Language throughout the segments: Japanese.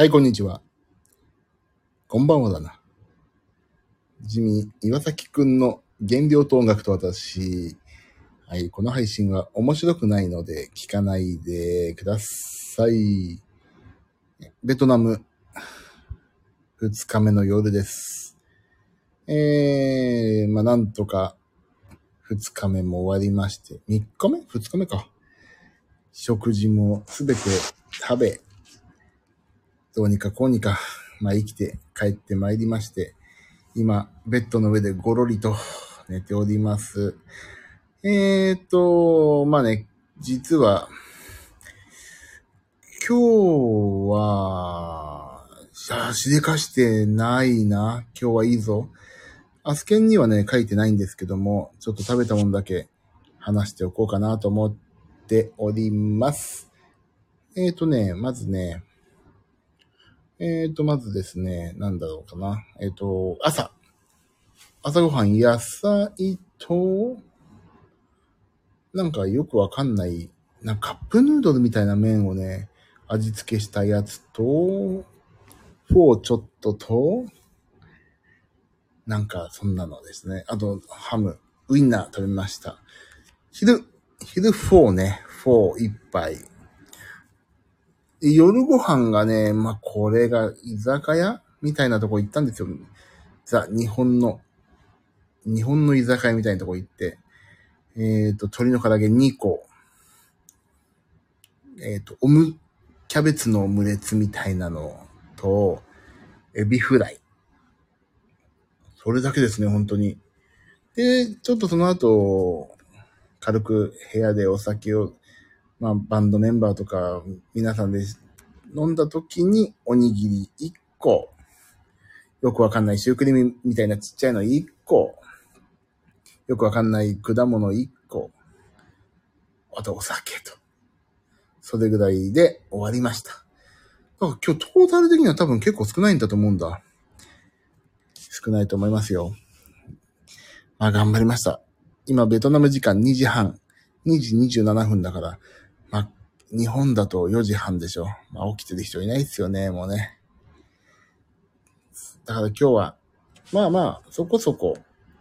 はい、こんにちは。こんばんはだな。地味、岩崎くんの原料と音楽と私。はい、この配信は面白くないので聞かないでください。ベトナム、二日目の夜です。えー、まあ、なんとか、二日目も終わりまして、三日目？二日目か。食事もすべて食べ、どうにかこうにか、まあ生きて帰ってまいりまして、今、ベッドの上でゴロリと寝ております。えーと、まあね、実は、今日は、しでかしてないな。今日はいいぞ。アスケンにはね、書いてないんですけども、ちょっと食べたものだけ話しておこうかなと思っております。えーとね、まずね、えーと、まずですね、なんだろうかな。えーと、朝。朝ごはん、野菜と、なんかよくわかんない、なんかカップヌードルみたいな麺をね、味付けしたやつと、フォーちょっとと、なんかそんなのですね。あと、ハム、ウインナー食べました。昼、昼フォーね、フォー一杯。で夜ご飯がね、まあ、これが居酒屋みたいなとこ行ったんですよ。ザ、日本の、日本の居酒屋みたいなとこ行って、えっ、と、鶏の唐揚げ2個、えっ、と、オム、キャベツのオムレツみたいなのと、エビフライ。それだけですね、本当に。で、ちょっとその後、軽く部屋でお酒をまあ、バンドメンバーとか、皆さんで飲んだ時に、おにぎり1個、よくわかんないシュークリームみたいなちっちゃいの1個、よくわかんない果物1個、あとお酒と。それぐらいで終わりました。だから今日トータル的には多分結構少ないんだと思うんだ。少ないと思いますよ。まあ頑張りました。今ベトナム時間2時半、2時27分だから、まあ、日本だと4時半でしょ。まあ、起きてる人いないですよね、もうね。だから今日は、まあまあ、そこそこ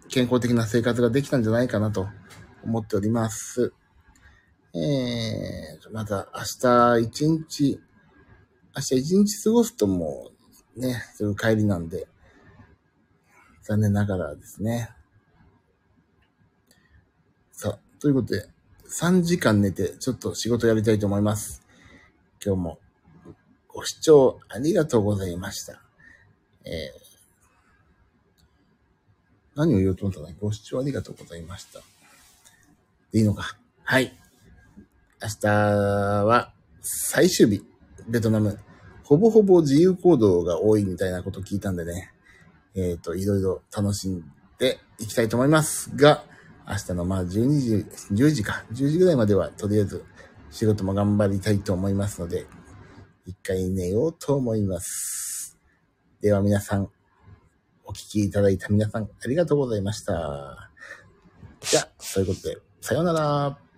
健康的な生活ができたんじゃないかなと思っております。えー、また明日一日、明日一日過ごすともうね、そういう帰りなんで、残念ながらですね。さあ、ということで、3時間寝て、ちょっと仕事やりたいと思います。今日もご視聴ありがとうございました。えー、何を言おうと思ったの？ご視聴ありがとうございました。でいいのか？はい。明日は最終日、ベトナム。ほぼほぼ自由行動が多いみたいなこと聞いたんでね。えっ、と、いろいろ楽しんでいきたいと思いますが、明日のまあ12時、10時か、10時ぐらいまではとりあえず仕事も頑張りたいと思いますので、一回寝ようと思います。では皆さん、お聞きいただいた皆さんありがとうございました。じゃあ、そういうことで、さようなら。